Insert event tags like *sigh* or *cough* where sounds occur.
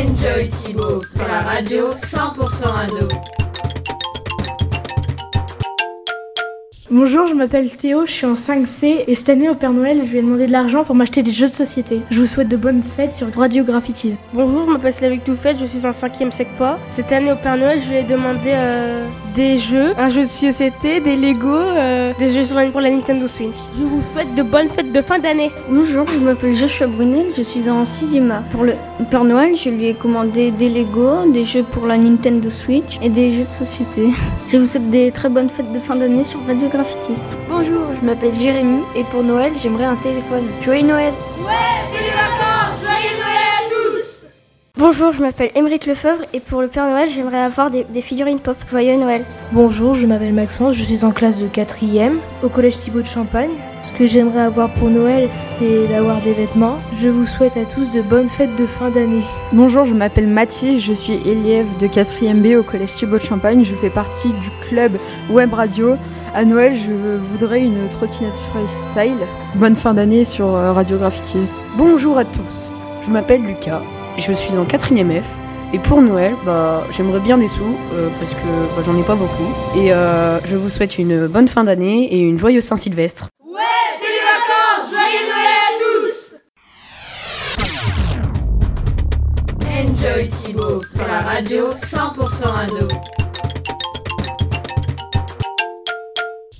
Enjoy Thibaut pour la radio 100% ado. Bonjour, je m'appelle Théo, je suis en 5C et cette année au Père Noël, je lui ai demandé de l'argent pour m'acheter des jeux de société. Je vous souhaite de bonnes fêtes sur Radio Graffiti. Bonjour, je m'appelle Slavic Toufet, je suis en 5ème SECPA. Cette année au Père Noël, je lui ai demandé euh, des jeux, un jeu de société, des Lego, euh, des jeux sur la- pour la Nintendo Switch. Je vous souhaite de bonnes fêtes de fin d'année. Bonjour, je m'appelle Joshua Brunel, je suis en 6e A. Pour le Père Noël, je lui ai commandé des Lego, des jeux pour la Nintendo Switch et des jeux de société. *laughs* Je vous souhaite des très bonnes fêtes de fin d'année sur Radio Graffiti. Bonjour, je m'appelle Jérémy et pour Noël, j'aimerais un téléphone. Joyeux Noël Bonjour, je m'appelle Émeric Lefebvre et pour le Père Noël, j'aimerais avoir des, des figurines pop. Joyeux Noël. Bonjour, je m'appelle Maxence, je suis en classe de 4e au collège Thibaut de Champagne. Ce que j'aimerais avoir pour Noël, c'est d'avoir des vêtements. Je vous souhaite à tous de bonnes fêtes de fin d'année. Bonjour, je m'appelle Mathis, je suis élève de 4e B au collège Thibaut de Champagne. Je fais partie du club Web Radio. À Noël, je voudrais une trottinette freestyle. Bonne fin d'année sur euh, Radio Graffitis. Bonjour à tous, je m'appelle Lucas, je suis en 4ème F et pour Noël, bah, j'aimerais bien des sous euh, parce que bah, j'en ai pas beaucoup et euh, je vous souhaite une bonne fin d'année et une joyeuse Saint-Sylvestre. Enjoy Thibaut pour la radio 100% ado.